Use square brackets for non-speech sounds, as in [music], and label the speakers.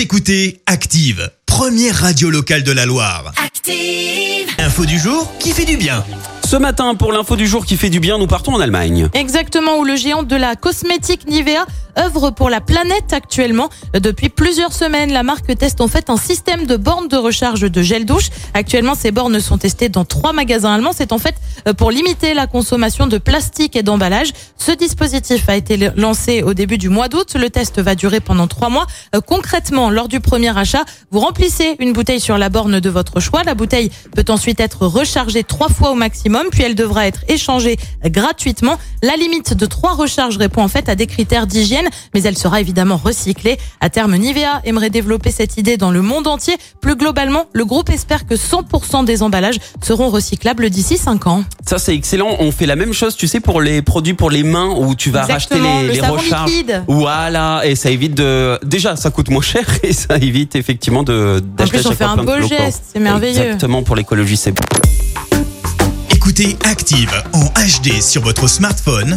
Speaker 1: Vous écoutez Active, première radio locale de la Loire.
Speaker 2: Active.
Speaker 1: Info du jour qui fait du bien.
Speaker 3: Ce matin, pour l'info du jour qui fait du bien, nous partons en Allemagne.
Speaker 4: Exactement, où le géant de la cosmétique Nivea œuvre pour la planète actuellement. Depuis plusieurs semaines, la marque teste en fait un système de bornes de recharge de gel douche. Actuellement, ces bornes sont testées dans trois magasins allemands. C'est en fait euh, pour limiter la consommation de plastique et d'emballage. Ce dispositif a été lancé au début du mois d'août. Le test va durer pendant trois mois. Euh, concrètement, lors du premier achat, vous remplissez une bouteille sur la borne de votre choix. La bouteille peut ensuite être rechargée trois fois au maximum, puis elle devra être échangée gratuitement. La limite de trois recharges répond en fait à des critères d'hygiène mais elle sera évidemment recyclée. À terme, Nivea aimerait développer cette idée dans le monde entier. Plus globalement, le groupe espère que 100% des emballages seront recyclables d'ici 5 ans.
Speaker 3: Ça, c'est excellent. On fait la même chose, tu sais, pour les produits pour les mains où tu vas
Speaker 4: Exactement,
Speaker 3: racheter les,
Speaker 4: le
Speaker 3: les
Speaker 4: savon
Speaker 3: recharges.
Speaker 4: liquide.
Speaker 3: Voilà, et ça évite de. Déjà, ça coûte moins cher [laughs] et ça évite effectivement de
Speaker 4: En
Speaker 3: d'acheter
Speaker 4: plus, on fait un beau geste, c'est merveilleux.
Speaker 3: Exactement, pour l'écologie, c'est bon.
Speaker 1: Écoutez Active en HD sur votre smartphone,